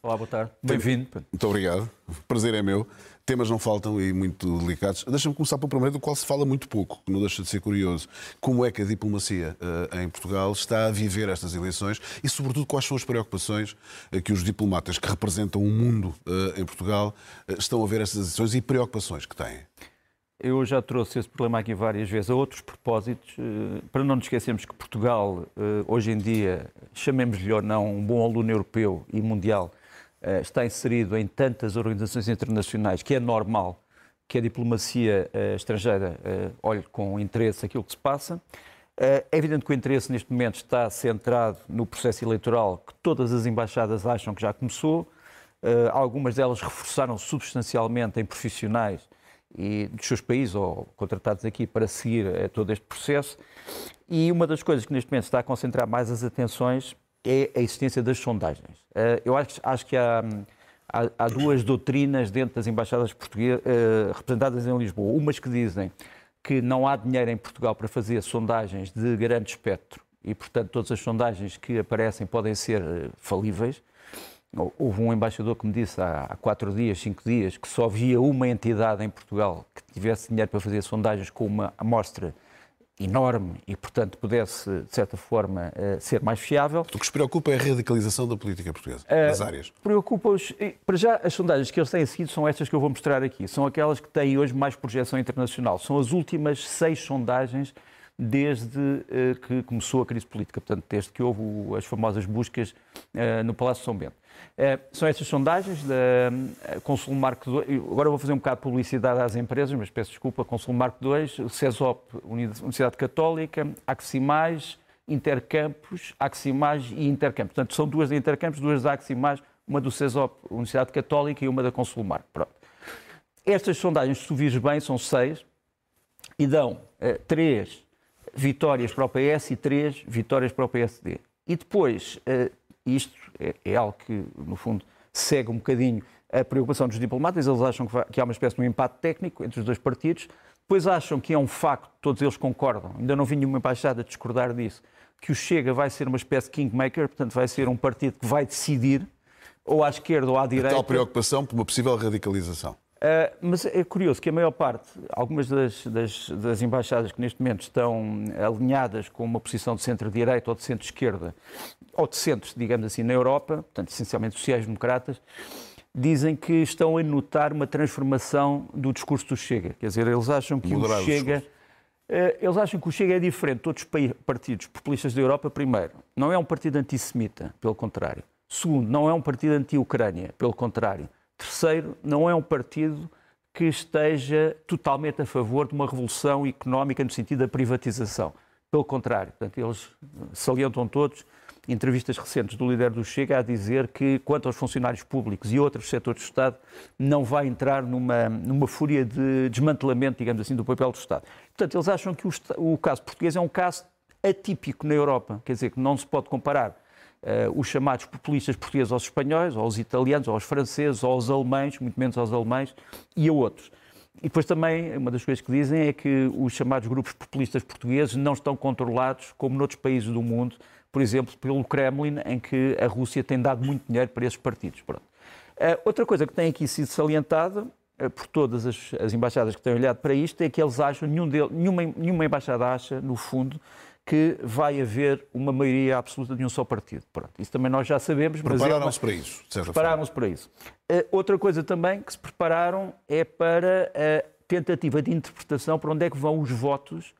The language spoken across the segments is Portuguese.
Olá, boa tarde. Bem-vindo. Muito obrigado. O prazer é meu. Temas não faltam e muito delicados. Deixa-me começar pelo primeiro, do qual se fala muito pouco, que não deixa de ser curioso. Como é que a diplomacia uh, em Portugal está a viver estas eleições e, sobretudo, quais são as preocupações uh, que os diplomatas que representam o mundo uh, em Portugal estão a ver estas eleições e preocupações que têm? Eu já trouxe esse problema aqui várias vezes a outros propósitos, para não nos esquecermos que Portugal, hoje em dia, chamemos-lhe ou não, um bom aluno europeu e mundial, está inserido em tantas organizações internacionais que é normal que a diplomacia uh, estrangeira uh, olhe com interesse aquilo que se passa. É evidente que o interesse neste momento está centrado no processo eleitoral que todas as embaixadas acham que já começou. algumas delas reforçaram substancialmente em profissionais e dos seus países ou contratados aqui para seguir todo este processo. E uma das coisas que neste momento está a concentrar mais as atenções é a existência das sondagens. Eh, eu acho, acho que há, há, há, duas doutrinas dentro das embaixadas portuguesas eh, representadas em Lisboa. Umas que dizem que não há dinheiro em Portugal para fazer sondagens de grande espectro e, portanto, todas as sondagens que aparecem podem ser eh, falíveis. Houve um embaixador que me disse há quatro dias, cinco dias, que só havia uma entidade em Portugal que tivesse dinheiro para fazer sondagens com uma amostra enorme e, portanto, pudesse, de certa forma, uh, ser mais fiável. O que os preocupa é a radicalização da política portuguesa, nas áreas. Preocupa-os. Para já, as sondagens que eles têm seguido são estas que eu vou mostrar aqui. São aquelas que têm hoje mais projeção internacional. São as últimas seis sondagens desde uh, que começou a crise política, portanto, desde que houve as famosas buscas no Palácio de São Bento. Eh, são estas sondagens da eh, Consul Marco. Agora vou fazer um bocado de publicidade às empresas, mas peço desculpa. Consul Marco II, CESOP, Universidade Católica, Aximais, Intercampus, Aximais e Intercampus. Portanto, são duas da Intercampus, duas da Aximais, uma do CESOP, Universidade Católica e uma da Consul Marco. Pronto. Estas sondagens, se tu vires bem, são seis e dão uh, três vitórias para o PS e três vitórias para o PSD. E depois, isto é, é, algo que, no fundo, segue um bocadinho a preocupação dos diplomatas. Eles acham que, há uma espécie de um empate técnico entre os dois partidos. Depois acham que é um facto, todos eles concordam, ainda não vi nenhuma embaixada discordar disso, que o Chega vai ser uma espécie de kingmaker, portanto vai ser um partido que vai decidir, ou à esquerda ou à direita. A tal preocupação por uma possível radicalização. Uh, mas é curioso que a maior parte, algumas das, das, das, embaixadas que neste momento estão alinhadas com uma posição de centro-direita ou de centro-esquerda, ou de centro, digamos assim, na Europa, portanto, essencialmente sociais-democratas, dizem que estão a notar uma transformação do discurso do Chega. Quer dizer, eles acham que Moderado o Chega. Uh, eles acham que o Chega é diferente de outros partidos populistas da Europa, primeiro. Não é um partido antissemita, pelo contrário. Segundo, não é um partido anti-Ucrânia, pelo contrário. Terceiro, não é um partido que esteja totalmente a favor de uma revolução económica no sentido da privatização. Pelo contrário, portanto, eles salientam todos entrevistas recentes do líder do Chega a dizer que, quanto aos funcionários públicos e outros setores do Estado, não vai entrar numa, numa fúria de desmantelamento, digamos assim, do papel do Estado. Portanto, eles acham que o, o caso português é um caso atípico na Europa, quer dizer, que não se pode comparar os chamados populistas portugueses aos espanhóis, aos italianos, aos franceses, aos alemães, muito menos aos alemães, e a outros. E depois também, uma das coisas que dizem é que os chamados grupos populistas portugueses não estão controlados, como noutros países do mundo, por exemplo, pelo Kremlin, em que a Rússia tem dado muito dinheiro para esses partidos. Pronto. Uh, outra coisa que tem aqui sido salientada uh, por todas as, as, embaixadas que têm olhado para isto é que eles acham, nenhum de, nenhuma, nenhuma embaixada acha, no fundo, que vai haver uma maioria absoluta de um só partido. Pronto, isso também nós já sabemos. Prepararam-se é para isso. Prepararam-se para isso. Uh, outra coisa também que se prepararam é para a tentativa de interpretação para onde é que vão os votos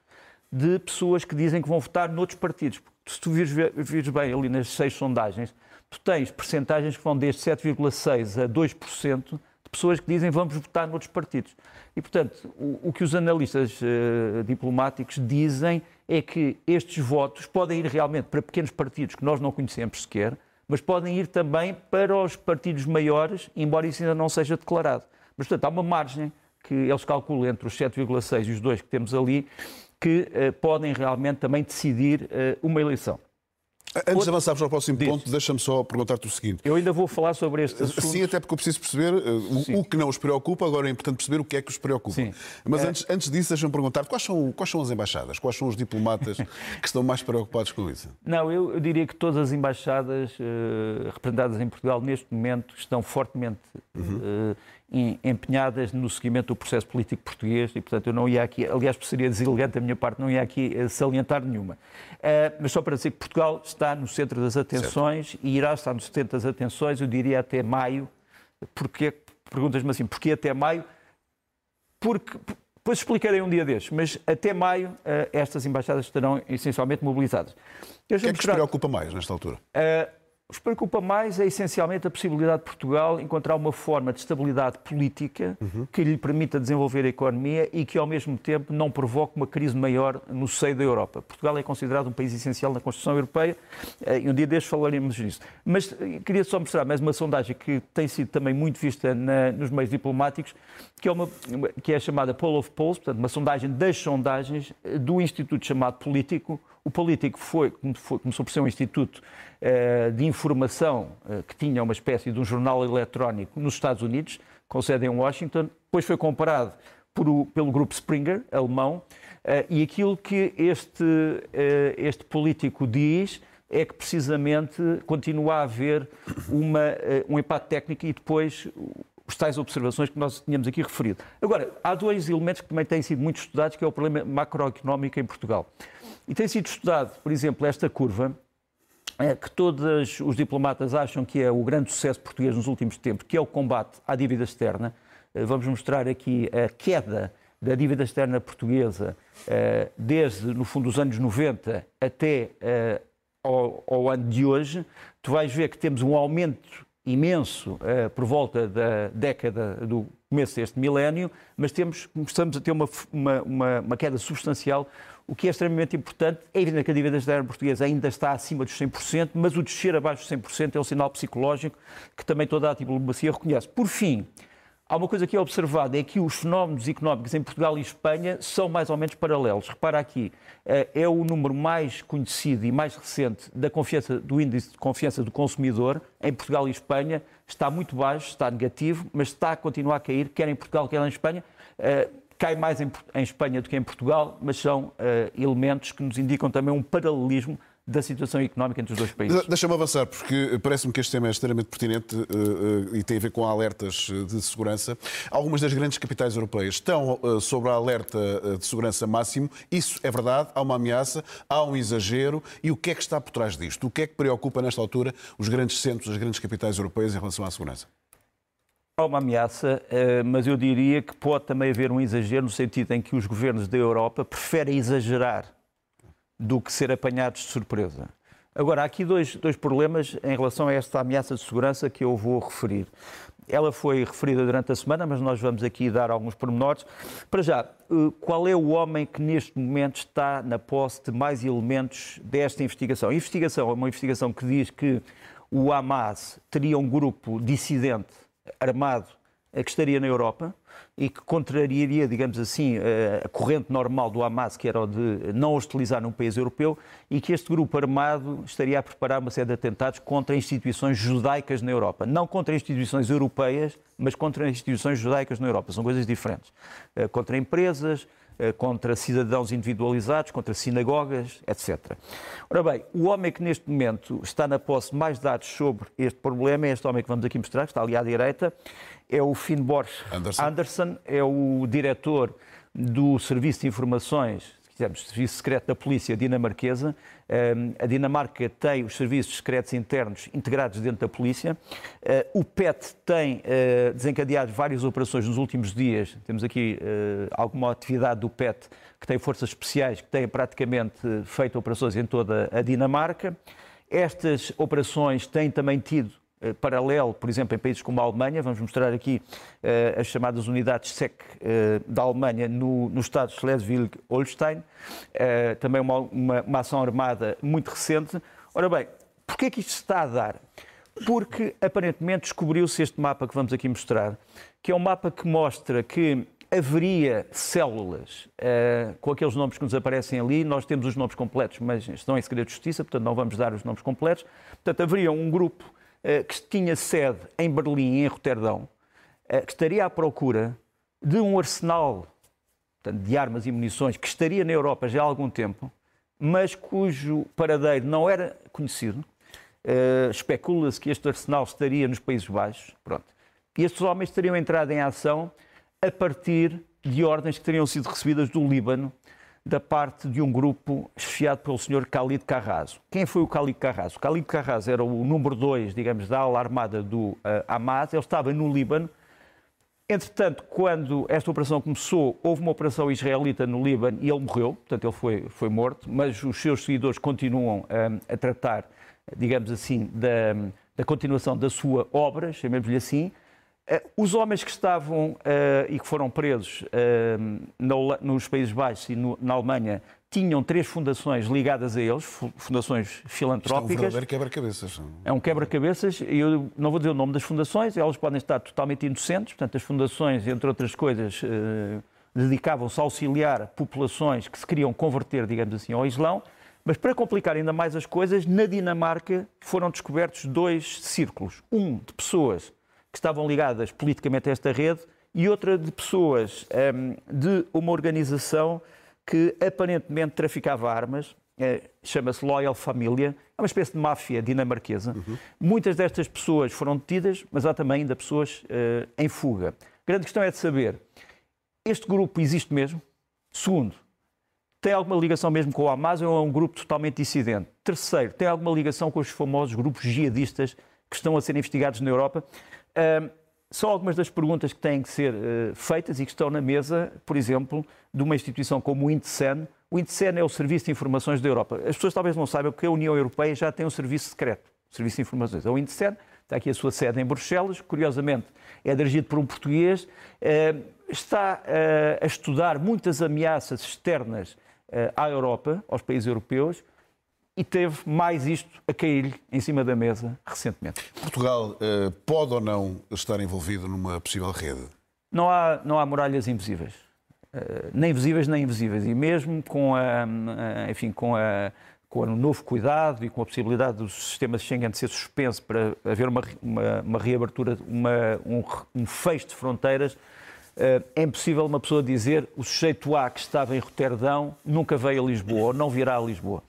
de pessoas que dizem que vão votar noutros partidos. Porque se tu vires, vires bem ali nas seis sondagens, tu tens percentagens que vão desde 7,6% a 2% de pessoas que dizem vamos votar noutros partidos. E, portanto, o, o que os analistas uh, diplomáticos dizem é que estes votos podem ir realmente para pequenos partidos que nós não conhecemos sequer, mas podem ir também para os partidos maiores, embora isso ainda não seja declarado. Mas, portanto, há uma margem que eles calculam entre os 7,6 e os 2 que temos ali, que uh, podem realmente também decidir uh, uma eleição. Antes Outro... de avançarmos ao próximo Diz. ponto, deixa-me só perguntar-te o seguinte. Eu ainda vou falar sobre este assunto. Sim, até porque eu preciso perceber uh, o, o, que não os preocupa, agora é importante perceber o que é que os preocupa. Sim. Mas é... antes, antes disso, deixa-me perguntar quais são, quais são as embaixadas, quais são os diplomatas que estão mais preocupados com isso? Não, eu, eu diria que todas as embaixadas uh, representadas em Portugal neste momento estão fortemente uhum. uh, empenhadas no seguimento do processo político português e, portanto, eu não ia aqui, aliás, seria deselegante da minha parte, não ia aqui eh, salientar nenhuma. Uh, mas só para dizer que Portugal está no centro das atenções certo. e irá estar no centro das atenções, eu diria até maio. Porquê? Perguntas-me assim, porquê até maio? Porque, depois explicarei um dia destes, mas até maio uh, estas embaixadas estarão essencialmente mobilizadas. O que é que mostrar... preocupa mais nesta altura? Uh, o que preocupa mais é essencialmente a possibilidade de Portugal encontrar uma forma de estabilidade política uhum. que lhe permita desenvolver a economia e que, ao mesmo tempo, não provoque uma crise maior no seio da Europa. Portugal é considerado um país essencial na construção europeia eh, e um dia destes falaremos nisso. Mas eh, queria só mostrar mais uma sondagem que tem sido também muito vista na, nos meios diplomáticos, que é, uma, que é chamada Poll of Polls, portanto, uma sondagem das sondagens eh, do instituto chamado Político. O Político foi, começou por ser um instituto de informação eh, que tinha uma espécie de um jornal eletrónico nos Estados Unidos, com sede em Washington, depois foi comparado por, pelo grupo Springer, alemão, eh, e aquilo que este, este político diz é que precisamente continua a haver uma, um empate técnico e depois os tais observações que nós tínhamos aqui referido. Agora, há dois elementos que também têm sido muito estudados, que é o problema macroeconómico em Portugal. E tem sido estudado, por exemplo, esta curva, que todos os diplomatas acham que é o grande sucesso português nos últimos tempos, que é o combate à dívida externa. Eh, vamos mostrar aqui a queda da dívida externa portuguesa eh, desde, no fundo, os anos 90 até eh, ao, ao ano de hoje. Tu vais ver que temos um aumento imenso por volta da década do começo deste milénio, mas temos, começamos a ter uma, uma, uma queda substancial o que é extremamente importante, é evidente que a dívida externa portuguesa ainda está acima dos 100%, mas o descer abaixo dos 100% é um sinal psicológico que também toda a diplomacia reconhece. Por fim, há uma coisa que é observada, é que os fenómenos económicos em Portugal e Espanha são mais ou menos paralelos. Repara aqui, eh, é o número mais conhecido e mais recente da confiança, do índice de confiança do consumidor em Portugal e Espanha, está muito baixo, está negativo, mas está a continuar a cair, quer em Portugal, quer em Espanha eh, cai mais em, Espanha do que em Portugal, mas são uh, elementos que nos indicam também um paralelismo da situação económica entre os dois países. Deixa-me avançar, porque parece-me que este tema é extremamente pertinente uh, uh, e tem a ver com alertas de segurança. Algumas das grandes capitais europeias estão uh, sobre a alerta de segurança máximo. Isso é verdade? Há uma ameaça? Há um exagero? E o que é que está por trás disto? O que é que preocupa, nesta altura, os grandes centros, as grandes capitais europeias em relação à segurança? Há uma ameaça, eh, mas eu diria que pode também haver um exagero no sentido em que os governos da Europa preferem exagerar do que ser apanhados de surpresa. Agora, há aqui dois, dois problemas em relação a esta ameaça de segurança que eu vou referir. Ela foi referida durante a semana, mas nós vamos aqui dar alguns pormenores. Para já, eh, qual é o homem que neste momento está na posse de mais elementos desta investigação? A investigação é uma investigação que diz que o Hamas teria um grupo dissidente armado que estaria na Europa e que contrariaria, digamos assim, eh, a corrente normal do Hamas, que era o de não hostilizar num país europeu, e que este grupo armado estaria a preparar uma série de atentados contra instituições judaicas na Europa. Não contra instituições europeias, mas contra instituições judaicas na Europa. São coisas diferentes. Eh, contra empresas, eh, contra cidadãos individualizados, contra sinagogas, etc. Ora bem, o homem que neste momento está na posse mais dados sobre este problema é este homem que vamos aqui mostrar, que está ali à direita, é o Finnborg Anderson. Anderson, é o diretor do Serviço de Informações tivemos Serviço Secreto da Polícia Dinamarquesa. A Dinamarca tem os serviços secretos internos integrados dentro da polícia. Ah, o PET tem ah, desencadeado várias operações nos últimos dias. Temos aqui alguma atividade do PET que tem forças especiais que têm praticamente feito operações em toda a Dinamarca. Estas operações têm também tido eh, paralelo, por exemplo, em países como a Alemanha. Vamos mostrar aqui uh, as chamadas unidades SEC uh, da Alemanha no, no estado de Schleswig-Holstein. Também uma, uma, uma, ação armada muito recente. Ora bem, Porquê é que isto está a dar? Porque aparentemente descobriu-se este mapa que vamos aqui mostrar, que é um mapa que mostra que haveria células uh, com aqueles nomes que nos aparecem ali. Nós temos os nomes completos, mas estão em segredo de justiça, portanto não vamos dar os nomes completos. Portanto, haveria um grupo que tinha sede em Berlim em Roterdão, uh, que estaria à procura de um arsenal portanto, de armas e munições que estaria na Europa já há algum tempo, mas cujo paradeiro não era conhecido. Especula-se que este arsenal estaria nos Países Baixos. Pronto. E estes homens teriam entrado em ação a partir de ordens que teriam sido recebidas do Líbano da parte de um grupo chefiado pelo senhor Khalid Carrazo. Quem foi o Khalid Carrazo? Khalid Carrazo era o número 2, digamos, da ala armada do uh, Hamas. Ele estava no Líbano. Entretanto, quando esta operação começou, houve uma operação israelita no Líbano e ele morreu, portanto ele foi, foi morto, mas os seus seguidores continuam um, a tratar, digamos assim, da, da continuação da sua obra, chamemos-lhe assim, eh, os homens que estavam uh, e que foram presos uh, no, nos Países Baixos e no, na Alemanha tinham três fundações ligadas a eles, fundações filantrópicas. Isto é um verdadeiro quebra-cabeças. É um quebra-cabeças. Eu não vou dizer o nome das fundações, elas podem estar totalmente inocentes. Portanto, as fundações, entre outras coisas, uh, dedicavam-se a auxiliar populações que se queriam converter, digamos assim, ao Islão. Mas para complicar ainda mais as coisas, na Dinamarca foram descobertos dois círculos. Um de pessoas que estavam ligadas politicamente a esta rede e outra de pessoas um, de uma organização que aparentemente traficava armas, é, chama-se Loyal Família, é uma espécie de máfia dinamarquesa. Uhum. Muitas destas pessoas foram detidas, mas há também ainda pessoas uh, em fuga. A grande questão é de saber, este grupo existe mesmo? Segundo, tem alguma ligação mesmo com o Hamas ou é um grupo totalmente dissidente? Terceiro, tem alguma ligação com os famosos grupos jihadistas que estão a ser investigados na Europa? São algumas das perguntas que têm que ser uh, feitas e que estão na mesa, por exemplo, de uma instituição como o INTSEN. O INTSEN é o Serviço de Informações da Europa. As pessoas talvez não saibam que a União Europeia já tem um serviço secreto, Serviço de Informações. É o INTSEN, está aqui a sua sede em Bruxelas, curiosamente é dirigido por um português, uh, está uh, a estudar muitas ameaças externas à Europa, aos países europeus, e teve mais isto a cair em cima da mesa recentemente. Portugal uh, pode ou não estar envolvido numa possível rede? Não há, não há muralhas invisíveis. Uh, nem visíveis nem invisíveis. E mesmo com, a, enfim, com, a, com o novo cuidado e com a possibilidade do sistema de Schengen ser suspenso para haver uma, uma, uma reabertura, uma, um, um fecho de fronteiras, é impossível uma pessoa dizer o sujeito A que estava em Roterdão nunca veio a Lisboa ou não virá a Lisboa.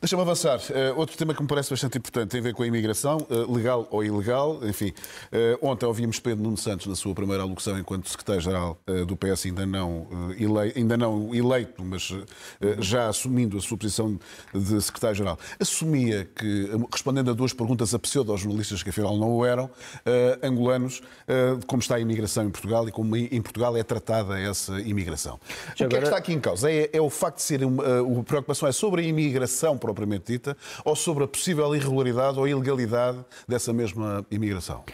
Deixa-me avançar. Uh, outro tema que me parece bastante importante tem a ver com a imigração, uh, legal ou ilegal. Enfim, uh, ontem ouvimos Pedro Nuno Santos na sua primeira alocução enquanto secretário-geral do PS, ainda não, eleito, ainda não eleito, mas já assumindo a sua posição de secretário-geral. Assumia que, respondendo a duas perguntas a pseudo-jornalistas que afinal não o eram, angolanos, como está a imigração em Portugal e como em Portugal é tratada essa imigração. O que é que está aqui em causa? É, é o facto de ser uma, a preocupação é sobre a imigração propriamente dita, ou sobre a possível irregularidade ou ilegalidade dessa mesma imigração?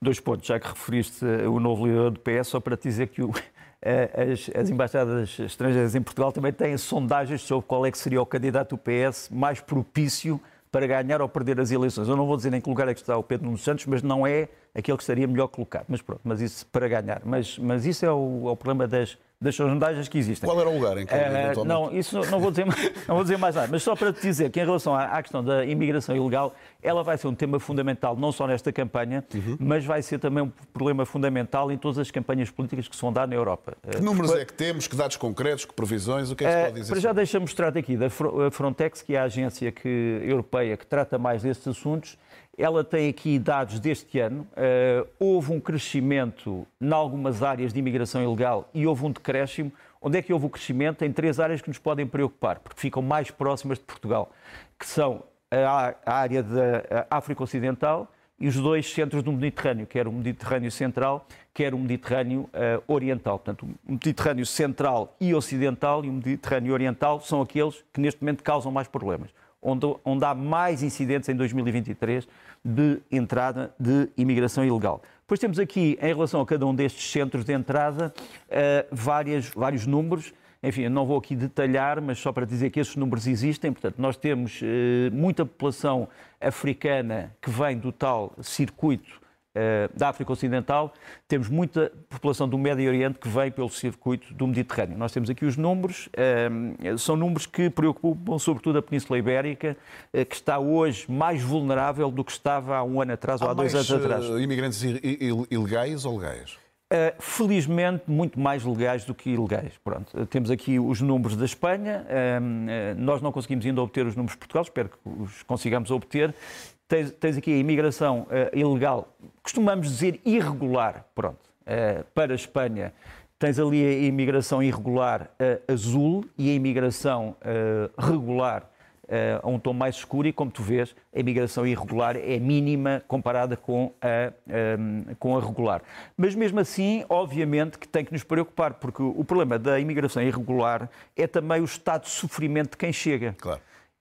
Dois pontos, já que referiste o novo líder do PS, só para te dizer que o, as, as, embaixadas estrangeiras em Portugal também têm sondagens sobre qual é que seria o candidato do PS mais propício para ganhar ou perder as eleições. Eu não vou dizer em que lugar é que está o Pedro Nuno Santos, mas não é aquele que estaria melhor colocado. Mas pronto, mas isso para ganhar. Mas, mas isso é o, é o problema das, das sondagens que existem. Qual era o lugar em que uh, Não, isso não, não, vou dizer, não vou dizer mais nada, mas só para te dizer que em relação à, à, questão da imigração ilegal, ela vai ser um tema fundamental não só nesta campanha, uhum. mas vai ser também um problema fundamental em todas as campanhas políticas que se vão dar na Europa. Que números Porque, é que temos, que dados concretos, que previsões, o que é que se pode dizer? Para já deixa-me mostrar aqui da Frontex, que é a agência que, europeia que trata mais destes assuntos, ela tem aqui dados deste ano. Uh, houve um crescimento em algumas áreas de imigração ilegal e houve um decréscimo. Onde é que houve o crescimento? Em três áreas que nos podem preocupar, porque ficam mais próximas de Portugal, que são a, a área da África Ocidental e os dois centros do Mediterrâneo, quer o Mediterrâneo Central, quer o Mediterrâneo uh, Oriental. Portanto, o Mediterrâneo Central e Ocidental e o Mediterrâneo Oriental são aqueles que neste momento causam mais problemas onde, onde há mais incidentes em 2023 de entrada de imigração ilegal. Depois temos aqui, em relação a cada um destes centros de entrada, uh, várias, vários números. Enfim, não vou aqui detalhar, mas só para dizer que esses números existem. Portanto, nós temos eh, muita população africana que vem do tal circuito eh, da África Ocidental, temos muita população do Médio Oriente que vem pelo circuito do Mediterrâneo. Nós temos aqui os números, eh, são números que preocupam sobretudo a Península Ibérica, eh, que está hoje mais vulnerável do que estava há um ano atrás ou há, dois anos atrás. imigrantes ilegais ou legais? Felizmente, muito mais legais do que ilegais. Pronto, temos aqui os números da Espanha. Nós não conseguimos ainda obter os números de Portugal, espero que os consigamos obter tens, tens aqui a imigração uh, ilegal, costumamos dizer irregular, pronto, uh, para a Espanha. Tens ali a imigração irregular uh, azul e a imigração regular a um tom mais escuro e, como tu vês, a imigração irregular é mínima comparada com a, um, com a regular. Mas mesmo assim, obviamente que tem que nos preocupar, porque o problema da imigração irregular é também o estado de sofrimento de quem chega. Claro.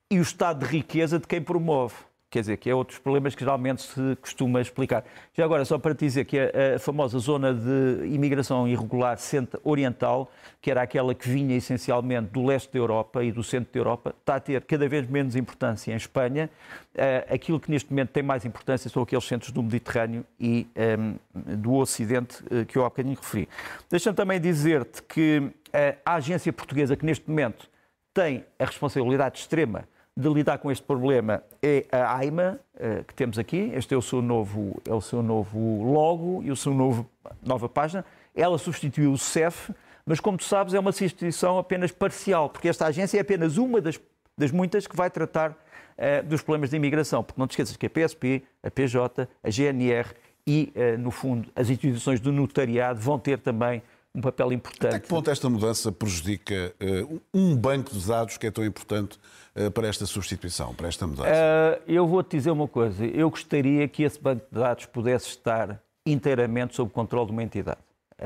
E o estado de riqueza de quem promove quer dizer, que é outros problemas que geralmente se costuma explicar. Já agora, só para te dizer que a, a famosa zona de imigração irregular centro-oriental, que era aquela que vinha essencialmente do leste da Europa e do centro da Europa, está a ter cada vez menos importância em Espanha. Uh, aquilo que neste momento tem mais importância são aqueles centros do Mediterrâneo e um, ehm, do Ocidente uh, que eu há bocadinho referi. Deixa-me também dizer-te que uh, a agência portuguesa que neste momento tem a responsabilidade extrema de lidar com este problema é a AIMA, eh, que temos aqui. Este é o seu novo, é o seu novo logo e o seu novo, nova página. Ela substituiu o CEF, mas como tu sabes, é uma substituição apenas parcial, porque esta agência é apenas uma das, das muitas que vai tratar uh, dos problemas de imigração. Porque não te esqueças que a PSP, a PJ, a GNR e, uh, no fundo, as instituições do notariado vão ter também um papel importante. Até que ponto esta mudança prejudica uh, um banco de dados que é tão importante uh, para esta substituição, para esta mudança? Uh, eu vou-te dizer uma coisa. Eu gostaria que esse banco de dados pudesse estar inteiramente sob controle de uma entidade.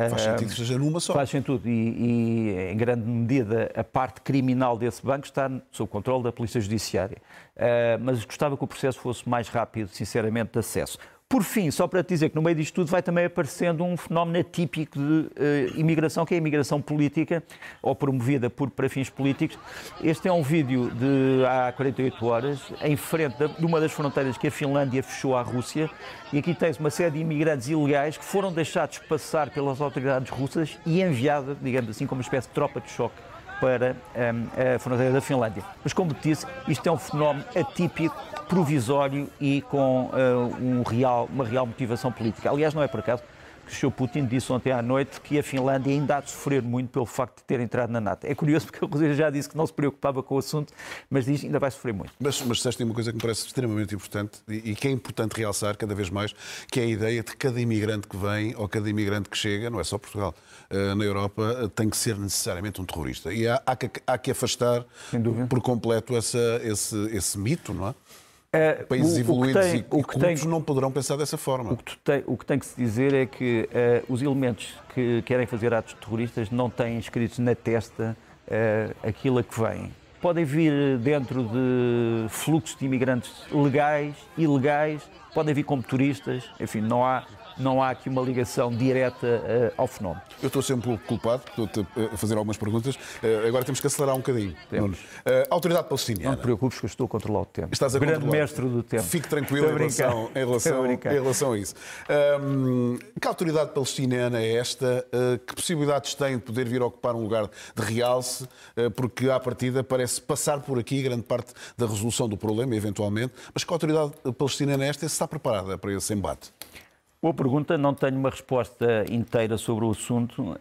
Faz sentido que seja numa só. Faz sentido e, e, em grande medida, a parte criminal desse banco está sob controle da Polícia Judiciária. mas gostava que o processo fosse mais rápido, sinceramente, de acesso. Por fim, só para te dizer que no meio disto tudo vai também aparecendo um fenómeno atípico de uh, imigração, que é a imigração política, ou promovida por, para fins políticos. Este é um vídeo de há 48 horas, em frente de, uma das fronteiras que a Finlândia fechou à Rússia, e aqui tens uma série de imigrantes ilegais que foram deixados passar pelas autoridades russas e enviados, digamos assim, como uma espécie de tropa de choque para um, a fronteira da Finlândia. Mas, como disse, isto é um fenómeno atípico, provisório e com uh, um real, uma real motivação política. Aliás, não é por acaso que o Sr. Putin disse ontem à noite que a Finlândia ainda há de sofrer muito pelo facto de ter entrado na NATO. É curioso porque a Rússia já disse que não se preocupava com o assunto, mas diz que ainda vai sofrer muito. Mas, mas disseste uma coisa que me parece extremamente importante e que é importante realçar cada vez mais, que é a ideia de que cada imigrante que vem ou cada imigrante que chega, não é só Portugal, eh, na Europa, eh, tem que ser necessariamente um terrorista. E há, há, que, há que afastar por completo essa, esse, esse mito, não é? Uh, Países o, evoluídos o tem, e, o que tem, não poderão pensar dessa forma. O que, tem, o que tem que se dizer é que uh, os elementos que querem fazer atos terroristas não têm escritos na testa uh, aquilo a que vem. Podem vir dentro de fluxos de imigrantes legais, ilegais, podem vir como turistas, enfim, não há não há aqui uma ligação direta uh, ao fenómeno. Eu estou um pouco culpado, estou a fazer algumas perguntas. Uh, agora temos que acelerar um bocadinho. Temos. Autoridade palestiniana. Não te preocupes que eu estou a controlar o tempo. Estás a Grande controlar. mestre do tempo. Fique tranquilo em relação, em, relação, em relação, a isso. Um, que autoridade palestiniana é esta? que possibilidades tem de poder vir ocupar um lugar de realce? porque, à partida, parece passar por aqui grande parte da resolução do problema, eventualmente. Mas que autoridade palestiniana é esta? Está preparada para esse embate? Boa pergunta, não tenho uma resposta inteira sobre o assunto.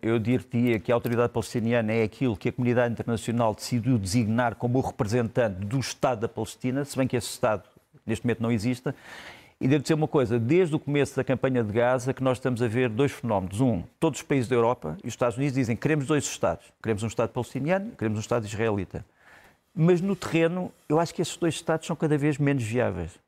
Eu diria que a autoridade palestiniana é aquilo que a comunidade internacional decidiu designar como o representante do Estado da Palestina, se bem que esse Estado neste momento não exista. E devo dizer uma coisa, desde o começo da campanha de Gaza que nós estamos a ver dois fenómenos. Um, todos os países da Europa e os Estados Unidos dizem que queremos dois Estados. Queremos um Estado palestiniano queremos um Estado israelita. Mas no terreno, eu acho que esses dois Estados são cada vez menos viáveis.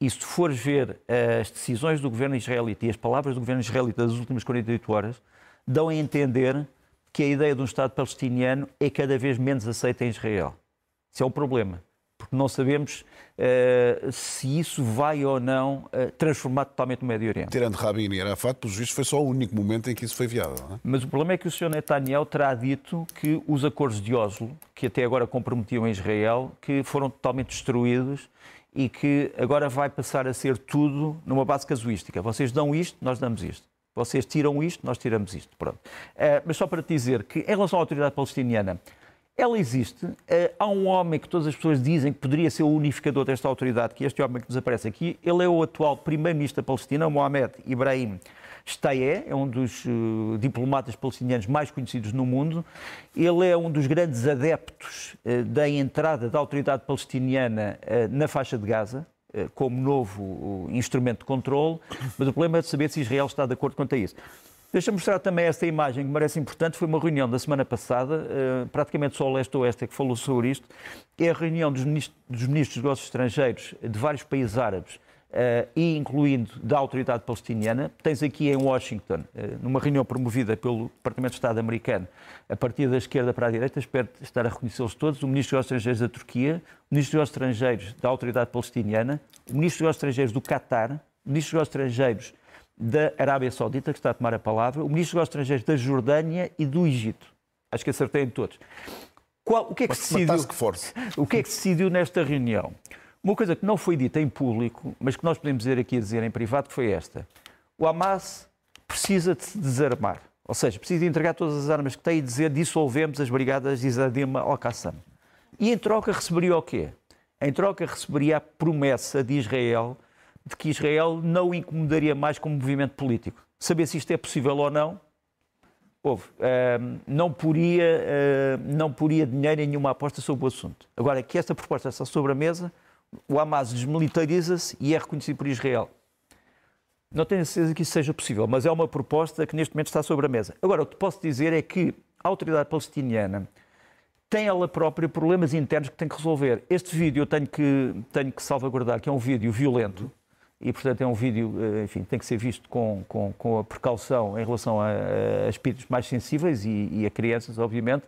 E se fores ver eh, as decisões do governo israelita e as palavras do governo israelita das últimas 48 horas, dão a entender que a ideia de um Estado palestiniano é cada vez menos aceita em Israel. Isso é um problema. porque não sabemos uh, se isso vai ou não uh, transformar totalmente o Médio Oriente. Tirando Rabin e Arafat, pelos vistos, foi só o único momento em que isso foi viável. É? Mas o problema é que o Sr. Netanyahu terá dito que os acordos de Oslo, que até agora comprometiam Israel, que foram totalmente destruídos e que agora vai passar a ser tudo numa base casuística. Vocês dão isto, nós damos isto. Vocês tiram isto, nós tiramos isto. Pronto. Uh, mas só para te dizer que, em relação à autoridade palestiniana, ela existe. Uh, há um homem que todas as pessoas dizem que poderia ser o unificador desta autoridade, que este homem que nos aparece aqui. Ele é o atual primeiro-ministro da Palestina, Mohamed Ibrahim Staye, é um dos uh, diplomatas palestinianos mais conhecidos no mundo. Ele é um dos grandes adeptos uh, da entrada da autoridade palestiniana na faixa de Gaza. Como novo instrumento de controle, mas o problema é de saber se Israel está de acordo quanto a isso. Deixa-me mostrar também esta imagem que me parece importante. Foi uma reunião da semana passada, praticamente só o leste-oeste é que falou sobre isto. É a reunião dos ministros dos, ministros dos negócios estrangeiros de vários países árabes Uh, e incluindo da autoridade palestiniana. Tens aqui em Washington, uh, numa reunião promovida pelo Departamento de Estado americano, a partir da esquerda para a direita, espero estar a reconhecê-los todos, o Ministro dos Estrangeiros da Turquia, o Ministro dos Estrangeiros da autoridade palestiniana, o Ministro dos Estrangeiros do Qatar, o Ministro dos Estrangeiros da Arábia Saudita, que está a tomar a palavra, o Ministro dos Estrangeiros da Jordânia e do Egito. Acho que acertei em todos. Qual, o, que é que decidiu, o que é que se decidiu nesta reunião? Uma coisa que não foi dita em público, mas que nós podemos dizer aqui a dizer em privado, foi esta. O Hamas precisa de se desarmar. Ou seja, precisa de entregar todas as armas que tem e dizer dissolvemos as brigadas de Izadim al-Qassam. E em troca receberia o quê? Em troca receberia a promessa de Israel de que Israel não o incomodaria mais como movimento político. Saber se isto é possível ou não, houve. Uh, não, poria, uh, não poria dinheiro em nenhuma aposta sobre o assunto. Agora, que esta proposta está sobre a mesa, o Hamas desmilitariza-se e é reconhecido por Israel. Não tenho certeza que isso seja possível, mas é uma proposta que neste momento está sobre a mesa. Agora, o que posso dizer é que a autoridade palestiniana tem ela própria problemas internos que tem que resolver. Este vídeo eu tenho que, tenho que salvaguardar, que é um vídeo violento, e portanto é um vídeo, eh, enfim, tem que ser visto com, com, com a precaução em relação a, a espíritos mais sensíveis e, e a crianças, obviamente.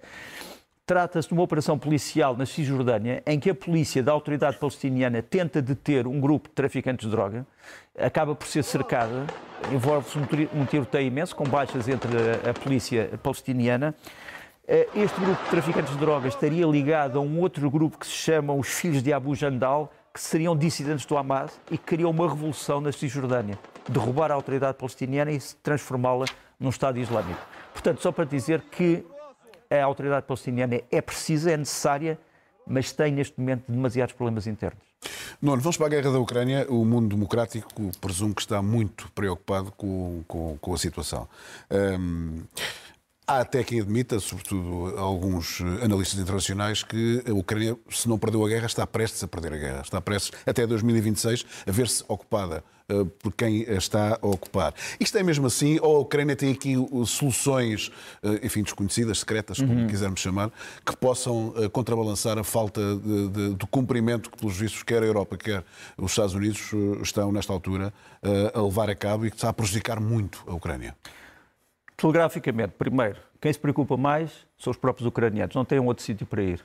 Trata-se de uma operação policial na Cisjordânia em que a polícia da autoridade palestiniana tenta deter um grupo de traficantes de droga, acaba por ser cercada, envolve-se um tiroteio imenso, com baixas entre a, polícia palestiniana. Eh, este grupo de traficantes de drogas estaria ligado a um outro grupo que se chama os Filhos de Abu Jandal, que seriam dissidentes do Hamas e que queriam uma revolução na Cisjordânia, derrubar a autoridade palestiniana e transformá-la num Estado Islâmico. Portanto, só para dizer que a autoridade palestiniana é precisa, é necessária, mas tem neste momento demasiados problemas internos. Nuno, vamos para a guerra da Ucrânia. O mundo democrático presumo que está muito preocupado com, com, com a situação. Um... Há até quem admita, sobretudo alguns analistas internacionais, que a Ucrânia, se não perdeu a guerra, está prestes a perder a guerra. Está prestes, até 2026, a ver-se ocupada por quem a está a ocupar. Isto é mesmo assim? Ou a Ucrânia tem aqui uh, soluções, uh, enfim, desconhecidas, secretas, como uhum. quisermos chamar, que possam contrabalançar a falta de, de, de, cumprimento que, pelos vistos, quer a Europa, quer os Estados Unidos estão, nesta altura, a levar a cabo e que está a prejudicar muito a Ucrânia? Telegraficamente, primeiro, quem se preocupa mais são os próprios ucranianos, não têm outro sítio para ir.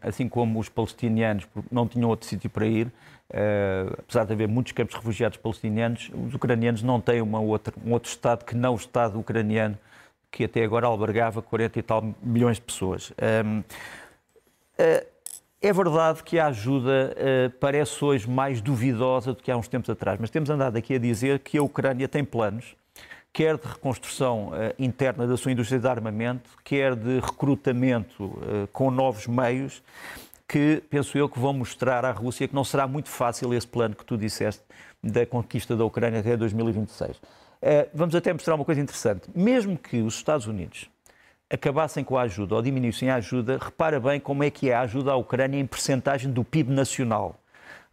assim como os palestinianos não tinham outro sítio para ir, uh, apesar de haver muitos campos de refugiados palestinianos, os ucranianos não têm uma outra, um outro Estado que não o Estado ucraniano, que até agora albergava 40 e tal milhões de pessoas. uh, é verdade que a ajuda uh, parece hoje mais duvidosa do que há uns tempos atrás, mas temos andado aqui a dizer que a Ucrânia tem planos quer de reconstrução interna da sua indústria de armamento, quer de recrutamento com novos meios, que penso eu que vão mostrar à Rússia que não será muito fácil esse plano que tu disseste da conquista da Ucrânia até 2026. Uh, eh, vamos até mostrar uma coisa interessante. Mesmo que os Estados Unidos acabassem com a ajuda ou diminuíssem a ajuda, repara bem como é que é a ajuda à Ucrânia em percentagem do PIB nacional.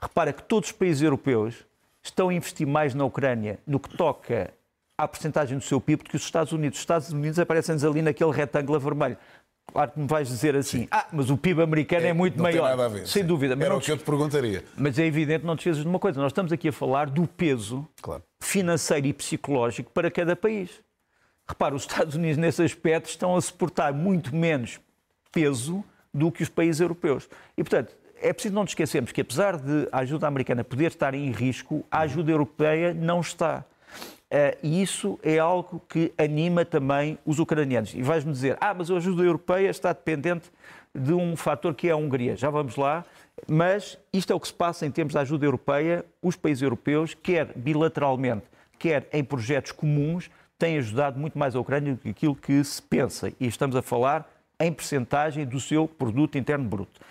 Repara que todos os países europeus estão a investir mais na Ucrânia no que toca à porcentagem do seu PIB do que os Estados Unidos. Os Estados Unidos aparecem-nos ali naquele retângulo vermelho. Claro que me vais dizer assim, Sim. ah, mas o PIB americano é, é muito não maior. Tem nada a ver, Sem sim. dúvida. Mas Era o que eu te perguntaria. Mas é evidente, não te esqueças de uma coisa, nós estamos aqui a falar do peso claro. financeiro e psicológico para cada país. Repara, os Estados Unidos nesse aspecto estão a suportar muito menos peso do que os países europeus. E, portanto, é preciso não nos esquecermos que, apesar de a ajuda americana poder estar em risco, a ajuda europeia não está. Uh, e isso é algo que anima também os ucranianos. E vais-me dizer, ah, mas a ajuda europeia está dependente de um fator que é a Hungria. Já vamos lá, mas isto é o que se passa em termos de ajuda europeia. Os países europeus, quer bilateralmente, quer em projetos comuns, têm ajudado muito mais a Ucrânia do que aquilo que se pensa. E estamos a falar em percentagem do seu produto interno bruto.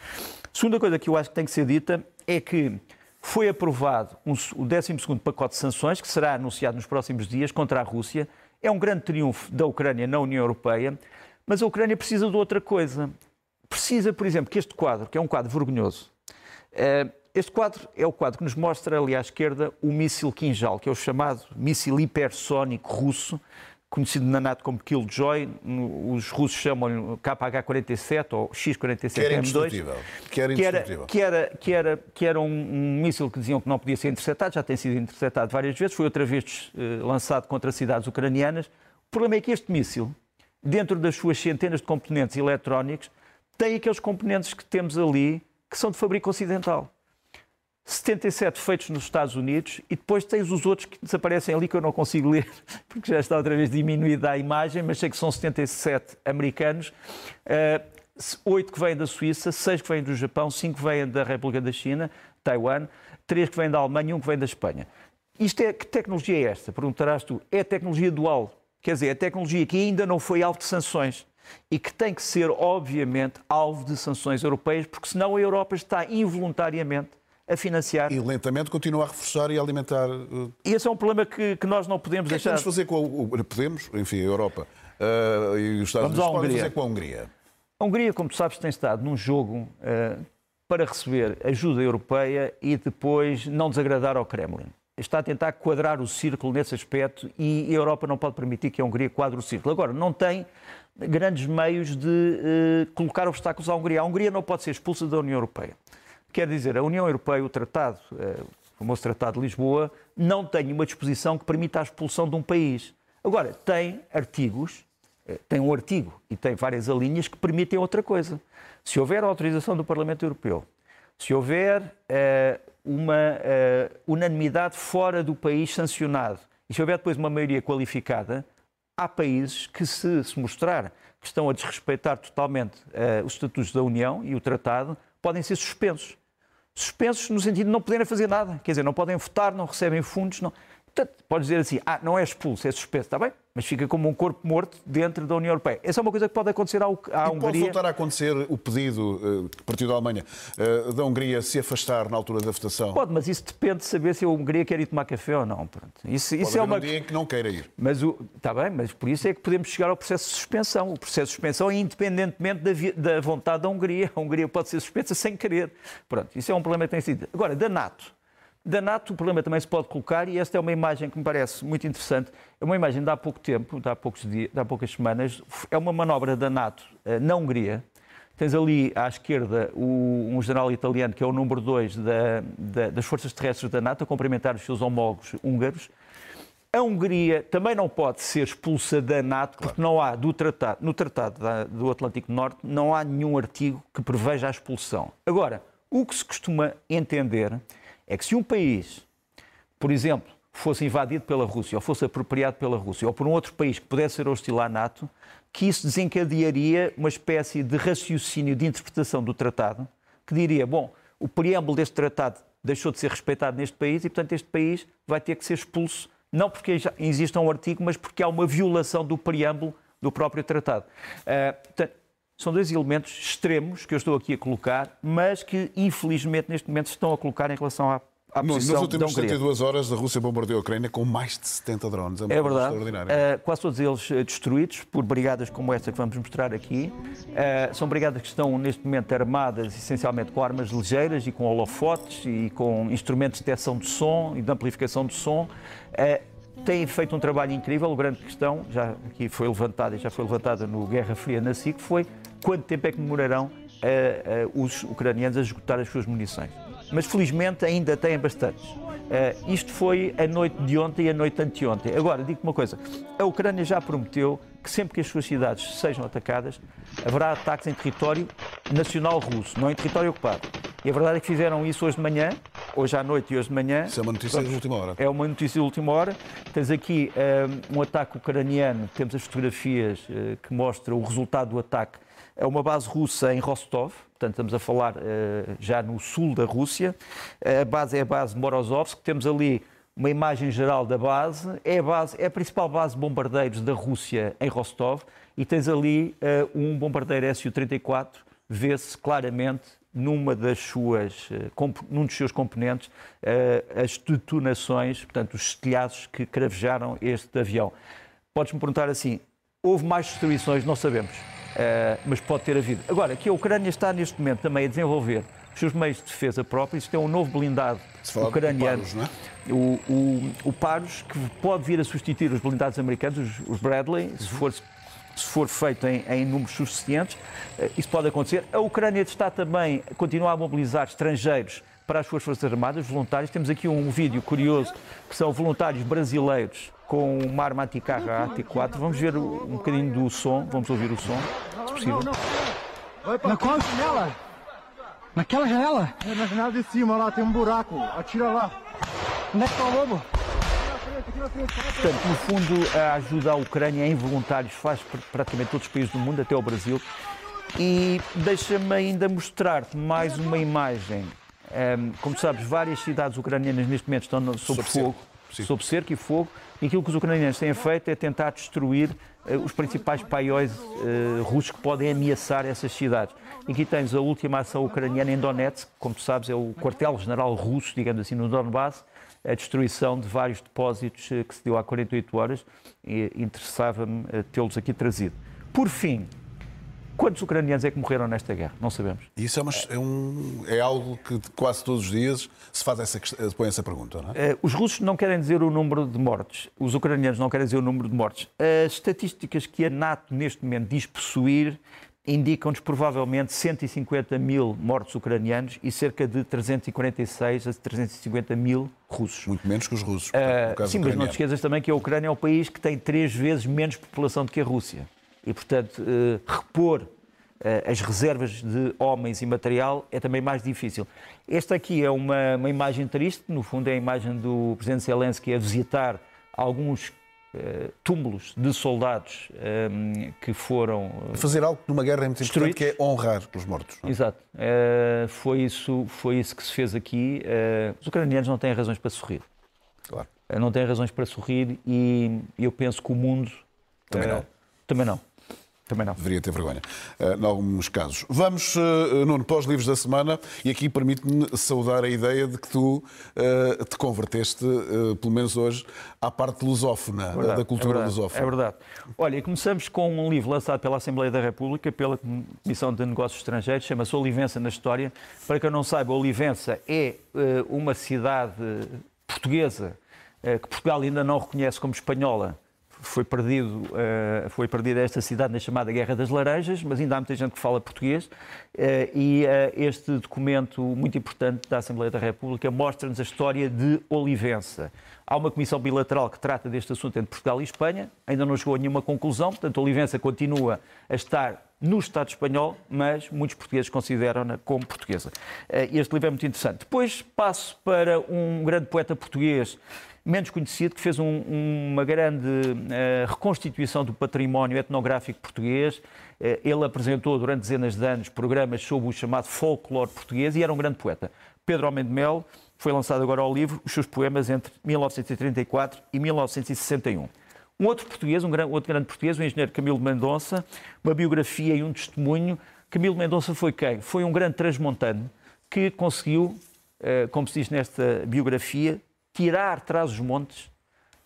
Segunda coisa que eu acho que tem que ser dita é que foi aprovado um, o 12º pacote de sanções, que será anunciado nos próximos dias contra a Rússia. É um grande triunfo da Ucrânia na União Europeia, mas a Ucrânia precisa de outra coisa. Precisa, por exemplo, que este quadro, que é um quadro vergonhoso, eh, este quadro é o quadro que nos mostra ali à esquerda o míssil Kinjal, que é o chamado míssil hipersónico russo, conhecido na NATO como Killjoy, os russos chamam-lhe KH-47 ou X-47M2. Que era indestrutível. Que era, era, que era, que era, que era um, um míssil que diziam que não podia ser interceptado, já tem sido interceptado várias vezes, foi outra vez uh, lançado contra cidades ucranianas. O problema é que este míssil, dentro das suas centenas de componentes eletrónicos, tem aqueles componentes que temos ali que são de fabrico ocidental. 77 feitos nos Estados Unidos e depois tens os outros que desaparecem ali que eu não consigo ler porque já está outra vez diminuída a imagem, mas sei que são 77 americanos, eh, 8 que vêm da Suíça, 6 que vêm do Japão, 5 que vêm da República da China, Taiwan, 3 que vêm da Alemanha e 1 que vem da Espanha. Isto é, que tecnologia é esta? Perguntarás tu. É tecnologia dual, quer dizer, a tecnologia que ainda não foi alvo de sanções e que tem que ser, obviamente, alvo de sanções europeias, porque senão a Europa está involuntariamente a financiar. E lentamente continua a reforçar e a alimentar. Uh... E esse é um problema que, que nós não podemos que deixar. É que fazer com a, Podemos, enfim, a Europa uh, e os Estados Unidos podem fazer com a Hungria. A Hungria, como tu sabes, tem estado num jogo uh, para receber ajuda europeia e depois não desagradar ao Kremlin. Está a tentar quadrar o círculo nesse aspecto e a Europa não pode permitir que a Hungria quadre o círculo. Agora, não tem grandes meios de uh, colocar obstáculos à Hungria. A Hungria não pode ser expulsa da União Europeia. Quer dizer, a União Europeia, o tratado, eh, o famoso Tratado de Lisboa, não tem uma disposição que permita a expulsão de um país. Agora, tem artigos, eh, tem um artigo e tem várias alíneas que permitem outra coisa. Se houver autorização do Parlamento Europeu, se houver uh, uma uh, unanimidade fora do país sancionado e se houver depois uma maioria qualificada, há países que, se, se mostrar que estão a desrespeitar totalmente uh, os estatutos da União e o tratado, podem ser suspensos suspensos no sentido de não poderem fazer nada. Quer dizer, não podem votar, não recebem fundos. Não... Portanto, podes dizer assim, ah, não é expulso, é suspenso, está bem? Mas fica como um corpo morto dentro da União Europeia. Essa é uma coisa que pode acontecer à, à e Hungria. Pode voltar a acontecer o pedido uh, do Partido da Alemanha uh, da Hungria se afastar na altura da votação? Pode, mas isso depende de saber se a Hungria quer ir tomar café ou não. Pronto. Isso, pode isso é uma um dia em que não queira ir. Mas o... está bem, mas por isso é que podemos chegar ao processo de suspensão. O processo de suspensão é independentemente da, vi... da vontade da Hungria. A Hungria pode ser suspensa sem querer. Pronto, isso é um problema que tem sido. Agora, da NATO. Da NATO, o problema também se pode colocar, e esta é uma imagem que me parece muito interessante, é uma imagem de há pouco tempo, de há, poucos dias, de há poucas semanas, é uma manobra da NATO eh, na Hungria. Tens ali à esquerda o, um general italiano que é o número 2 da, da, das forças terrestres da NATO a cumprimentar os seus homólogos húngaros. A Hungria também não pode ser expulsa da NATO porque não há do tratado, no Tratado do Atlântico Norte não há nenhum artigo que preveja a expulsão. Agora, o que se costuma entender é que se um país, por exemplo, fosse invadido pela Rússia ou fosse apropriado pela Rússia ou por um outro país que pudesse ser hostil à NATO, que isso desencadearia uma espécie de raciocínio de interpretação do tratado que diria, bom, o preâmbulo deste tratado deixou de ser respeitado neste país e, portanto, este país vai ter que ser expulso, não porque exista um artigo, mas porque há uma violação do preâmbulo do próprio tratado. Uh, portanto, são dois elementos extremos que eu estou aqui a colocar, mas que infelizmente neste momento se estão a colocar em relação à à Nas últimas 72 horas, a Rússia bombardeou a Ucrânia com mais de 70 drones. É, é verdade. Uh, quase todos eles uh, destruídos por brigadas como esta que vamos mostrar aqui. Uh, são brigadas que estão, neste momento, armadas essencialmente com armas ligeiras e com holofotes e com instrumentos de detecção de som e de amplificação de som. Têm feito um trabalho incrível. A grande questão, já aqui foi levantada e já foi levantada no Guerra Fria na SIC, foi quanto tempo é que demorarão os ucranianos a esgotar as suas munições mas felizmente ainda têm bastantes. Uh, isto foi a noite de ontem e a noite anteontem. Agora, digo uma coisa: a Ucrânia já prometeu que sempre que as suas cidades sejam atacadas, haverá ataques em território nacional russo, não em território ocupado. E a verdade é que fizeram isso hoje de manhã, hoje à noite e hoje de manhã. Isso é uma notícia de última hora. É uma notícia de última hora. Tens aqui um, um ataque ucraniano, temos as fotografias uh, que mostram o resultado do ataque. É uma base russa em Rostov, portanto estamos a falar uh, já no sul da Rússia. A base é a base Morozovsk, temos ali uma imagem geral da base. É a, base, é a principal base de bombardeiros da Rússia em Rostov e tens ali uh, um bombardeiro Su-34, vê-se claramente numa das suas, num dos seus componentes as detonações, portanto, os estilhaços que cravejaram este avião. Podes-me perguntar assim, houve mais destruições? Não sabemos. Uh, mas pode ter havido. Agora, que a Ucrânia está neste momento também a desenvolver os seus meios de defesa próprios, isto é um novo blindado ucraniano, Paros, é? o, o, o Paros, que pode vir a substituir os blindados americanos, os, os Bradley, se for se for feito em, em, números suficientes, uh, isso pode acontecer. A Ucrânia está também a continuar a mobilizar estrangeiros para as suas Forças Armadas, voluntários. Temos aqui um vídeo curioso, que são voluntários brasileiros com uma arma anticarro AT4. Vamos ver um bocadinho do som, vamos ouvir o som, se possível. Na qual janela? Naquela janela? É na janela de cima, lá tem um buraco. Atira lá. Onde é que tá o lobo? Portanto, no fundo, a ajuda à Ucrânia em voluntários faz praticamente todos os países do mundo, até o Brasil. E deixa-me ainda mostrar-te mais uma imagem. Como sabes, várias cidades ucranianas neste momento estão sob, sob fogo, cerco. sob cerco e fogo. E aquilo que os ucranianos têm feito é tentar destruir uh, os principais paióis uh, russos que podem ameaçar essas cidades. E aqui tens a última ação ucraniana em Donetsk, como tu sabes, é o quartel-general russo, digamos assim, no Donbass, a destruição de vários depósitos uh, que se deu há 48 horas e interessava-me tê-los aqui trazido. Por fim, Quantos ucranianos é que morreram nesta guerra? Não sabemos. Isso é, uma, é, um, é algo que quase todos os dias se faz essa, põe essa pergunta, não é? Uh, os russos não querem dizer o número de mortes. Os ucranianos não querem dizer o número de mortes. As estatísticas que a NATO neste momento diz possuir indicam-nos provavelmente 150 mil mortos ucranianos e cerca de 346 a 350 mil russos. Muito menos que os russos. Uh, sim, mas não te esqueças também que a Ucrânia é um país que tem três vezes menos população do que a Rússia e, portanto, eh, repor eh, as reservas de homens e material é também mais difícil. Esta aqui é uma, uma imagem triste, no fundo é a imagem do presidente Zelensky a visitar alguns Uh, túmulos de soldados um, que foram. Uh, Fazer algo numa guerra é muito importante, que é honrar os mortos. Não? É? Exato. Uh, foi, isso, foi isso que se fez aqui. os ucranianos não têm razões para sorrir. Claro. não têm razões para sorrir e eu penso que o mundo. Também não. Também não. Também não. Deveria ter vergonha, uh, em alguns casos. Vamos, uh, Nuno, para os livros da semana, e aqui permite-me saudar a ideia de que tu uh, te converteste, pelo menos hoje, à parte lusófona, é da cultura é lusófona. É verdade. Olha, começamos com um livro lançado pela Assembleia da República, pela Comissão de Negócios Estrangeiros, chama-se Olivença na História. Para quem não saiba, Olivença é uma cidade portuguesa que Portugal ainda não reconhece como espanhola, foi perdido, uh, foi perdida esta cidade na chamada Guerra das Laranjas, mas ainda há muita gente que fala português. Uh, e uh, este documento muito importante da Assembleia da República mostra-nos a história de Olivença. Há uma comissão bilateral que trata deste assunto entre Portugal e Espanha, ainda não chegou a nenhuma conclusão, portanto, Olivença continua a estar no Estado espanhol, mas muitos portugueses consideram-na como portuguesa. Este livro é muito interessante. Depois passo para um grande poeta português menos conhecido, que fez um, uma grande uh, reconstituição do património etnográfico português. Uh, ele apresentou durante dezenas de anos programas sobre o chamado folclore português e era um grande poeta. Pedro Homem de Mel foi lançado agora ao livro os seus poemas entre 1934 e 1961. Um outro português, um grande, outro grande português, o engenheiro Camilo Mendonça, uma biografia e um testemunho. Camilo Mendonça foi quem? Foi um grande transmontano que conseguiu, eh, como se diz nesta biografia, tirar trás os montes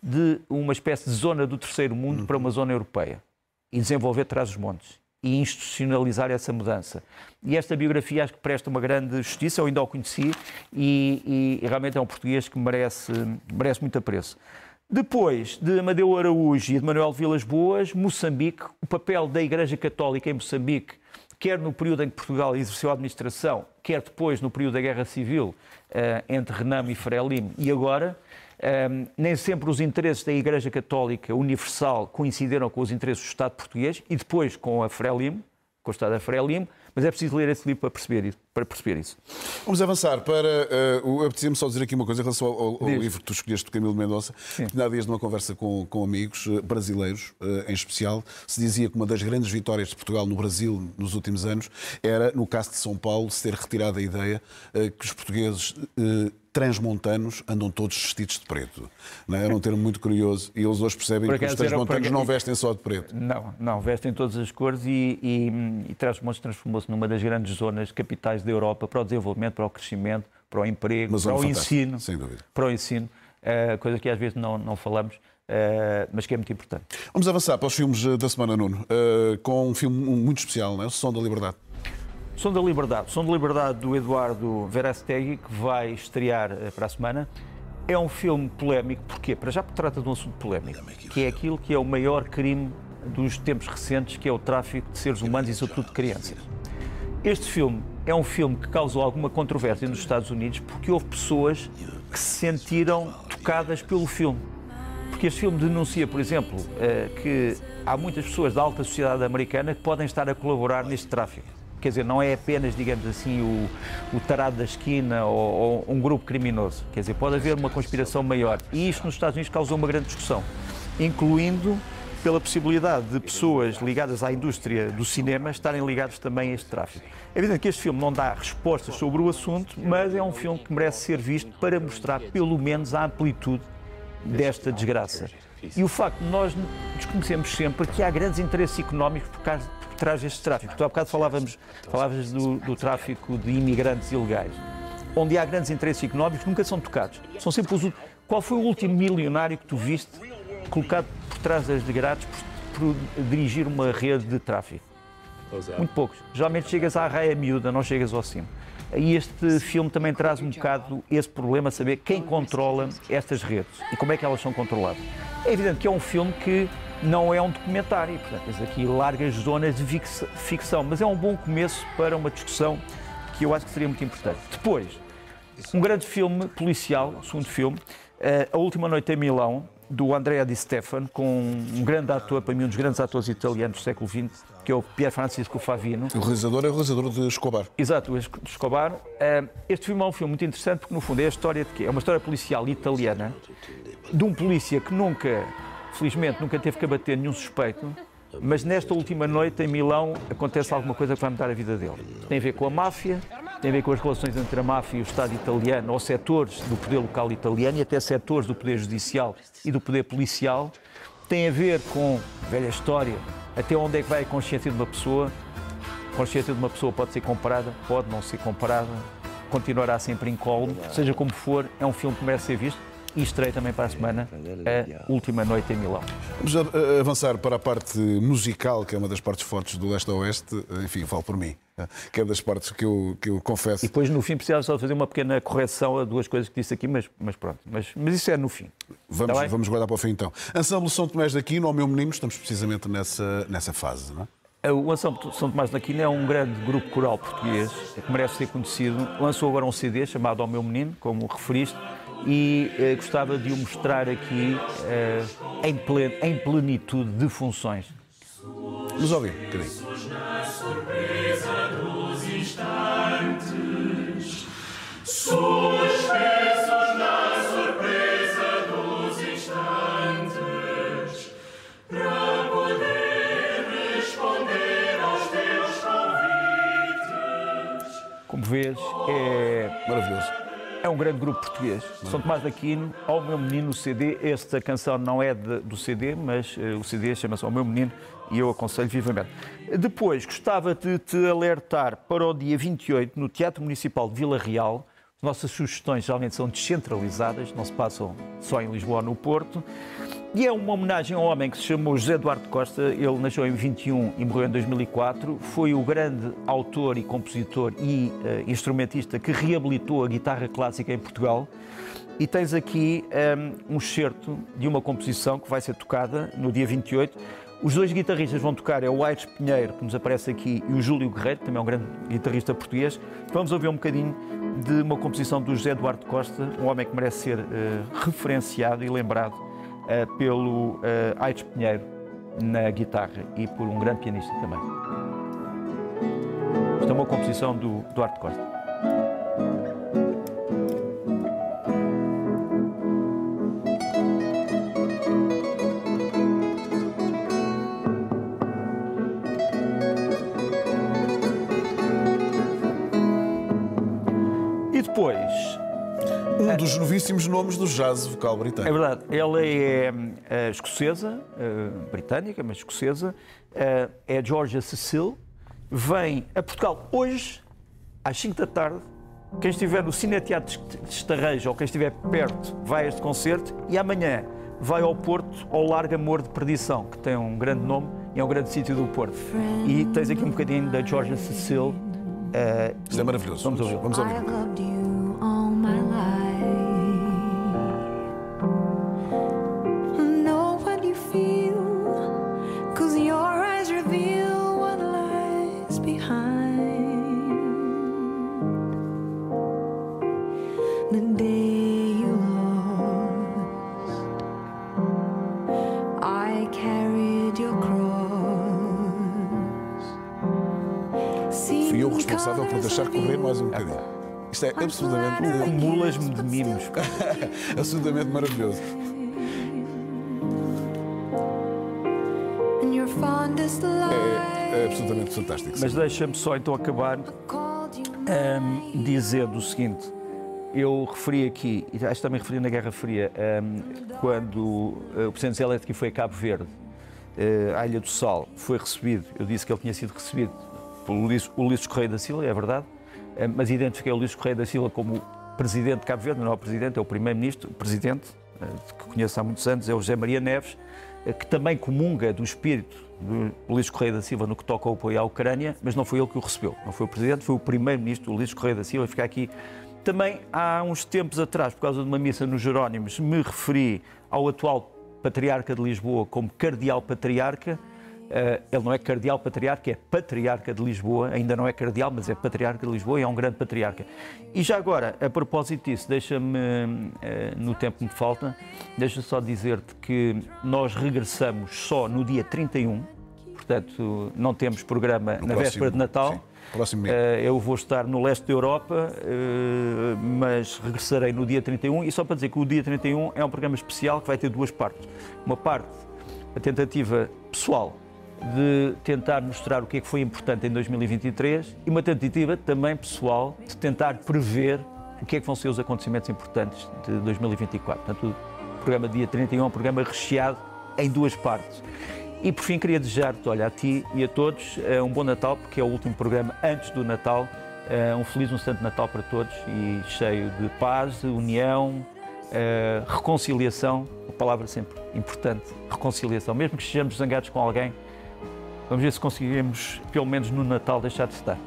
de uma espécie de zona do terceiro mundo para uma zona europeia e desenvolver trás os montes e institucionalizar essa mudança. E esta biografia acho que presta uma grande justiça, eu ainda o conheci e, e, e realmente é um português que merece, merece muito apreço. Depois de Amadeu Araújo e de Manuel Vilas Boas, Moçambique, o papel da Igreja Católica em Moçambique, quer no período em que Portugal exerceu a administração, quer depois no período da Guerra Civil, eh, entre Renamo e Frelimo, e agora, eh, nem sempre os interesses da Igreja Católica Universal coincidiram com os interesses do Estado português e depois com a Frelimo, com o Estado da Frelimo, Mas é preciso ler esse livro para perceber isso. Para perceber isso. Vamos avançar para. Uh, Apetecia-me só dizer aqui uma coisa em relação ao, ao livro que tu escolheste do Camilo Mendonça. Há dias, numa conversa com, com amigos uh, brasileiros, uh, em especial, se dizia que uma das grandes vitórias de Portugal no Brasil nos últimos anos era, no caso de São Paulo, se ter retirado a ideia uh, que os portugueses transmontanos andam todos vestidos de preto. Não é? Era um termo muito curioso e eles hoje percebem que os transmontanos não vestem só de preto. Não, não, vestem todas as cores e, e, e Trás-os-Montes transformou-se numa das grandes zonas capitais da Europa para o desenvolvimento, para o crescimento, para o emprego, para o ensino. Para o ensino, coisa que às vezes não, não falamos. Uh, mas que é muito importante. Vamos avançar para os filmes eh, da semana, Nuno, uh, com um filme muito especial, não é? o Som da Liberdade. Som da Liberdade. Som da Liberdade do Eduardo Verastegui, que vai estrear para a semana. É um filme polémico, porquê? Para já porque trata de um assunto polémico, que é aquilo que é o maior crime dos tempos recentes, que é o tráfico de seres humanos e, sobretudo, de crianças. Este filme é um filme que causou alguma controvérsia nos Estados Unidos porque houve pessoas que se sentiram tocadas pelo filme. Porque este filme denuncia, por exemplo, eh, que há muitas pessoas da alta sociedade americana que podem estar a colaborar neste tráfico quer dizer, não é apenas, digamos assim, o, o tarado da esquina ou, ou, um grupo criminoso. Quer dizer, pode haver uma conspiração maior. E isto nos Estados Unidos causou uma grande discussão, incluindo pela possibilidade de pessoas ligadas à indústria do cinema estarem ligadas também a este tráfico. É evidente que este filme não dá respostas sobre o assunto, mas é um filme que merece ser visto para mostrar pelo menos a amplitude desta desgraça. E o facto de nós desconhecemos sempre que há grandes interesses económicos por, causa, traz este tráfico. Tu há bocado falávamos, falávamos do, do tráfico de imigrantes ilegais. Onde há grandes interesses económicos, nunca são tocados. São sempre os Qual foi o último milionário que tu viste colocado por trás das grades por, por dirigir uma rede de tráfico? Muito poucos. Geralmente chegas à raia miúda, não chegas ao cimo. E este filme também traz um bocado esse problema, saber quem controla estas redes e como é que elas são controladas. É evidente que é um filme que não é um documentário, portanto, tens aqui largas zonas de ficção, mas é um bom começo para uma discussão que eu acho que seria muito importante. Depois, um grande filme policial, segundo filme, eh, A Última Noite em Milão, do Andrea Di Stefano, com um grande ator, para mim um dos grandes atores italianos do século XX, que é o Pier Francisco Favino. O realizador é o realizador de Escobar. Exato, de Escobar. Eh, este filme é um filme muito interessante porque, no fundo, é a história de quê? É uma história policial italiana de um polícia que nunca Felizmente nunca teve que abater nenhum suspeito, mas nesta última noite em Milão acontece alguma coisa que vai mudar a vida dele. Tem a ver com a máfia, tem a ver com as relações entre a máfia e o Estado italiano, ou setores do poder local italiano e até setores do poder judicial e do poder policial. Tem a ver com, velha história, até onde é que vai a consciência de uma pessoa. A consciência de uma pessoa pode ser comparada, pode não ser comparada, continuará sempre incólume. Seja como for, é um filme que merece ser visto e estreia também para a semana a última noite em Milão. Vamos avançar para a parte musical, que é uma das partes fortes do leste a oeste. Enfim, falo por mim, que é das partes que eu, que eu confesso. E depois, no fim, precisava só fazer uma pequena correção a duas coisas que disse aqui, mas, mas pronto. Mas, mas isso é no fim. Vamos, vamos guardar para o fim então. Ensemble São Tomés daqui, no Meu Menino, estamos precisamente nessa, nessa fase, não é? O Ensemble São Tomás da Aquino é um grande grupo coral português que merece ser conhecido. Lançou agora um CD chamado Ao Meu Menino, como referiste, e eh, gostava de o mostrar aqui eh, em, plen em plenitude de funções. Vamos ouvir um bocadinho. Suspensos na surpresa dos instantes para poder responder aos teus convites. Como vês, é maravilhoso. É um grande grupo português. São Tomás de Aquino, Ao Meu Menino, o CD. Esta canção não é de, do CD, mas uh, o CD chama-se Ao Meu Menino e eu aconselho vivamente. Depois, gostava de te alertar para o dia 28, no Teatro Municipal de Vila Real. Nossas sugestões geralmente são descentralizadas, não se passam só em Lisboa ou no Porto. E é uma homenagem a um homem que se chamou José Eduardo Costa. Ele nasceu em 21 e morreu em 2004. Foi o grande autor e compositor e uh, instrumentista que reabilitou a guitarra clássica em Portugal. E tens aqui um, ehm, um excerto de uma composição que vai ser tocada no dia 28. Os dois guitarristas vão tocar é o Aires Pinheiro, que nos aparece aqui, e o Júlio Guerreiro, que também é um grande guitarrista português. Vamos ouvir um bocadinho de uma composição do José Eduardo Costa, um homem que merece ser uh, referenciado e lembrado pelo uh, Aires Pinheiro na guitarra e por um grande pianista também. Isto é uma composição do Duarte Costa. E depois, Um dos novíssimos nomes do jazz vocal é britânico. verdade, ela é eh, escocesa, eh, britânica, mas escocesa, é a Georgia Cecil, vem a Portugal hoje, às 5 da tarde. Quem estiver no Cineteatro de Estarreja ou quem estiver perto vai a este concerto e amanhã vai ao Porto, ao Largo Amor de Perdição, que tem um grande nome e é um grande sítio do Porto. E tens aqui um bocadinho da Georgia Cecil. eh, Isto é maravilhoso. Vamos ouvir. Vamos I ouvir. Isto é absolutamente, Acumulas-me de mimos. absolutamente maravilhoso. É, é absolutamente fantástico. Mas deixa-me só então acabar Ahm, dizendo o seguinte: eu referi aqui, e acho que também referi na Guerra Fria, ahm, quando eh, o Presidente Zelensky foi a Cabo Verde, eh, à Ilha do Sal, foi recebido, eu disse que ele tinha sido recebido pelo Ulisses, Correia da Silva, é verdade, mas identifiquei o Ulisses Correia da Silva como Presidente de Cabo Verde, não é o Presidente, é o Primeiro-Ministro, o Presidente, eh, que conheço há muitos anos, é o José Maria Neves, eh, que também comunga do espírito do Ulisses Correia da Silva no que toca ao apoio à Ucrânia, mas não foi ele que o recebeu. Não foi o Presidente, foi o Primeiro-Ministro Ulisses Correia da Silva. Fica aqui. Também há uns tempos atrás, por causa de uma missa nos Jerónimos, me referi ao atual Patriarca de Lisboa como Cardeal Patriarca. Eh, ele não é Cardeal Patriarca, é Patriarca de Lisboa. Ainda não é Cardeal, mas é Patriarca de Lisboa e é um grande Patriarca. E já agora, a propósito disso, deixa-me, eh, no tempo que me falta, deixa só dizer-te que nós regressamos só no dia 31, portanto, não temos programa No na próximo- véspera de Natal. sim, próximo. Eh, eu vou estar no leste da Europa, mas regressarei no dia 31. E só para dizer que o dia 31 é um programa especial que vai ter duas partes. Uma parte, a tentativa pessoal de tentar mostrar o que é que foi importante em 2023 e uma tentativa também pessoal de tentar prever o que é que vão ser os acontecimentos importantes de 2024. Portanto, o programa dia 31 é um programa recheado em duas partes. E por fim queria desejar-te, olha, a ti e a todos eh, um bom Natal, porque é o último programa antes do Natal. Eh, Um feliz, um santo Natal para todos e cheio de paz, de união, eh, reconciliação, uma palavra sempre importante, reconciliação. Mesmo que estejamos zangados com alguém, vamos ver se conseguimos, pelo menos no Natal, deixar de estar.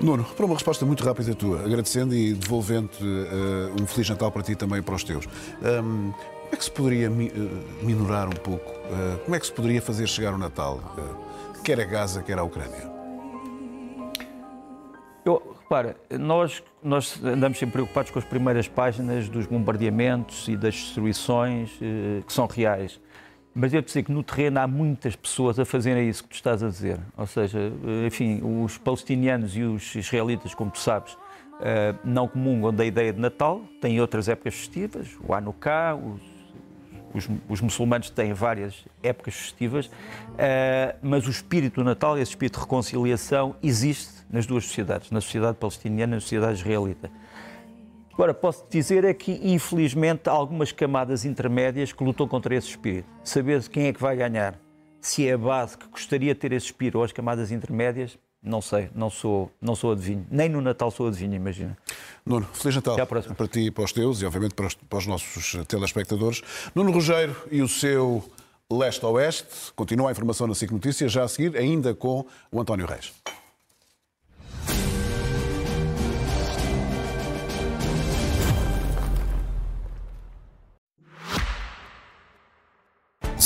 Nuno, para uma resposta muito rápida tua, agradecendo e devolvendo-te eh, um Feliz Natal para ti e também para os teus. Ahm, como é que se poderia mi- eh, minorar um pouco? eh, como é que se poderia fazer chegar o Natal? quer a Gaza, quer a Ucrânia? Eu, repara, nós, nós andamos sempre preocupados com as primeiras páginas dos bombardeamentos e das destruições que são reais. Mas eu dizer que no terreno há muitas pessoas a fazerem isso que tu estás a dizer. Ou seja, enfim, os palestinianos e os israelitas, como tu sabes, eh, não comungam da ideia de Natal, têm outras épocas festivas, o Hanukkah, os os, os muçulmanos têm várias épocas festivas, eh, mas o espírito do Natal, esse espírito de reconciliação, existe nas duas sociedades, na sociedade palestiniana e na sociedade israelita. Agora, posso dizer é que, infelizmente, há algumas camadas intermédias que lutam contra esse espírito. Saber quem é que vai ganhar, se é a base que gostaria de ter esse espírito ou as camadas intermédias, não sei, não sou, não sou adivinho. Nem no Natal sou adivinho, imagina. Nuno, Feliz Natal Até à próxima. para ti e para os teus e, obviamente, para os, para os nossos telespectadores. Nuno Rogério e o seu Leste-Oeste. Continua a informação na SIC Notícias, já a seguir, ainda com o António Reis.